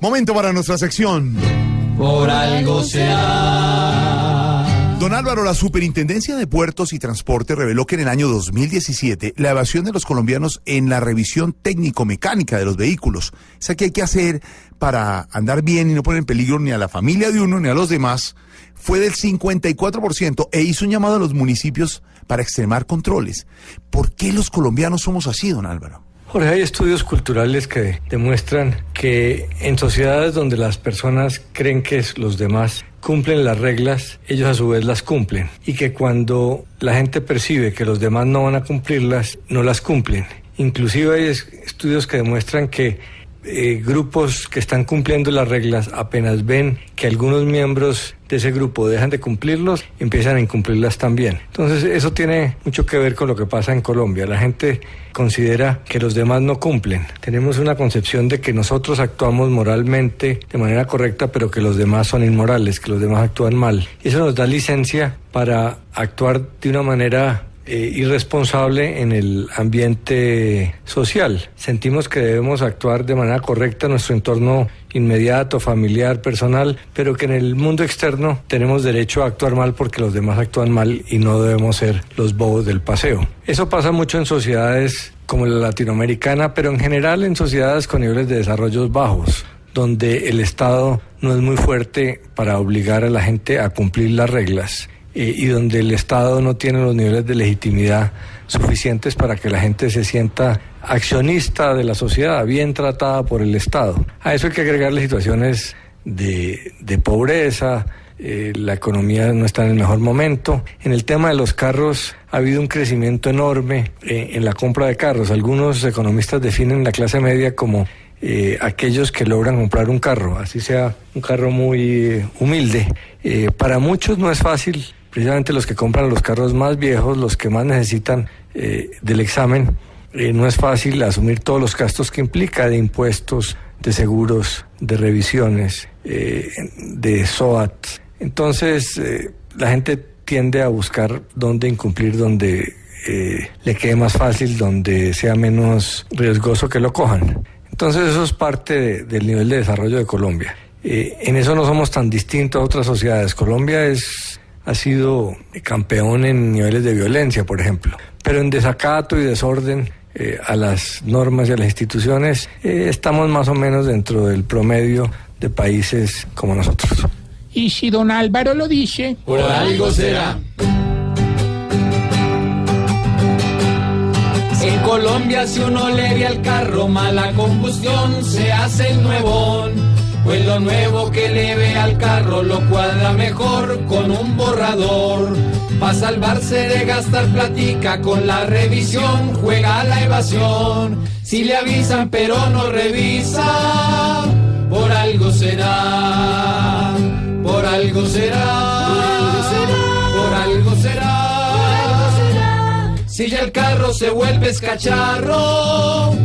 Momento para nuestra sección. Por algo será. Don Álvaro, la Superintendencia de Puertos y Transporte reveló que en el año 2017 la evasión de los colombianos en la revisión técnico-mecánica de los vehículos, esa que hay que hacer para andar bien y no poner en peligro ni a la familia de uno ni a los demás, fue del 54% e hizo un llamado a los municipios para extremar controles. ¿Por qué los colombianos somos así, don Álvaro? Jorge, hay estudios culturales que demuestran que en sociedades donde las personas creen que los demás cumplen las reglas, ellos a su vez las cumplen. Y que cuando la gente percibe que los demás no van a cumplirlas, no las cumplen. Inclusive hay estudios que demuestran que eh, grupos que están cumpliendo las reglas apenas ven que algunos miembros de ese grupo dejan de cumplirlos, empiezan a incumplirlas también. Entonces eso tiene mucho que ver con lo que pasa en Colombia. La gente considera que los demás no cumplen. Tenemos una concepción de que nosotros actuamos moralmente de manera correcta, pero que los demás son inmorales, que los demás actúan mal. Y eso nos da licencia para actuar de una manera eh, irresponsable en el ambiente social. Sentimos que debemos actuar de manera correcta en nuestro entorno inmediato, familiar, personal, pero que en el mundo externo tenemos derecho a actuar mal porque los demás actúan mal y no debemos ser los bobos del paseo. Eso pasa mucho en sociedades como la latinoamericana, pero en general en sociedades con niveles de desarrollo bajos donde el Estado no es muy fuerte para obligar a la gente a cumplir las reglas eh, y donde el Estado no tiene los niveles de legitimidad suficientes para que la gente se sienta accionista de la sociedad, bien tratada por el Estado. A eso hay que agregarle situaciones de, de pobreza, eh, la economía no está en el mejor momento. En el tema de los carros ha habido un crecimiento enorme eh, en la compra de carros. Algunos economistas definen la clase media como eh, aquellos que logran comprar un carro, así sea un carro muy humilde. Para muchos no es fácil precisamente los que compran los carros más viejos, los que más necesitan eh, del examen, eh, no es fácil asumir todos los gastos que implica de impuestos, de seguros, de revisiones, eh, de SOAT. Entonces, la gente tiende a buscar dónde incumplir, donde le quede más fácil, donde sea menos riesgoso que lo cojan. Entonces, eso es parte del nivel de desarrollo de Colombia. en eso no somos tan distintos a otras sociedades. Colombia es ha sido campeón en niveles de violencia, por ejemplo. Pero en desacato y desorden eh, a las normas y a las instituciones, eh, estamos más o menos dentro del promedio de países como nosotros. Y si don Álvaro lo dice, Por algo será. En Colombia si uno le ve al carro mala combustión se hace el nuevón. Nuevo que le ve al carro lo cuadra mejor con un borrador. Pa' salvarse de gastar platica con la revisión, juega la evasión. Si le avisan pero no revisa, por algo será, por algo será, por algo será. Si ya el carro se vuelve escacharro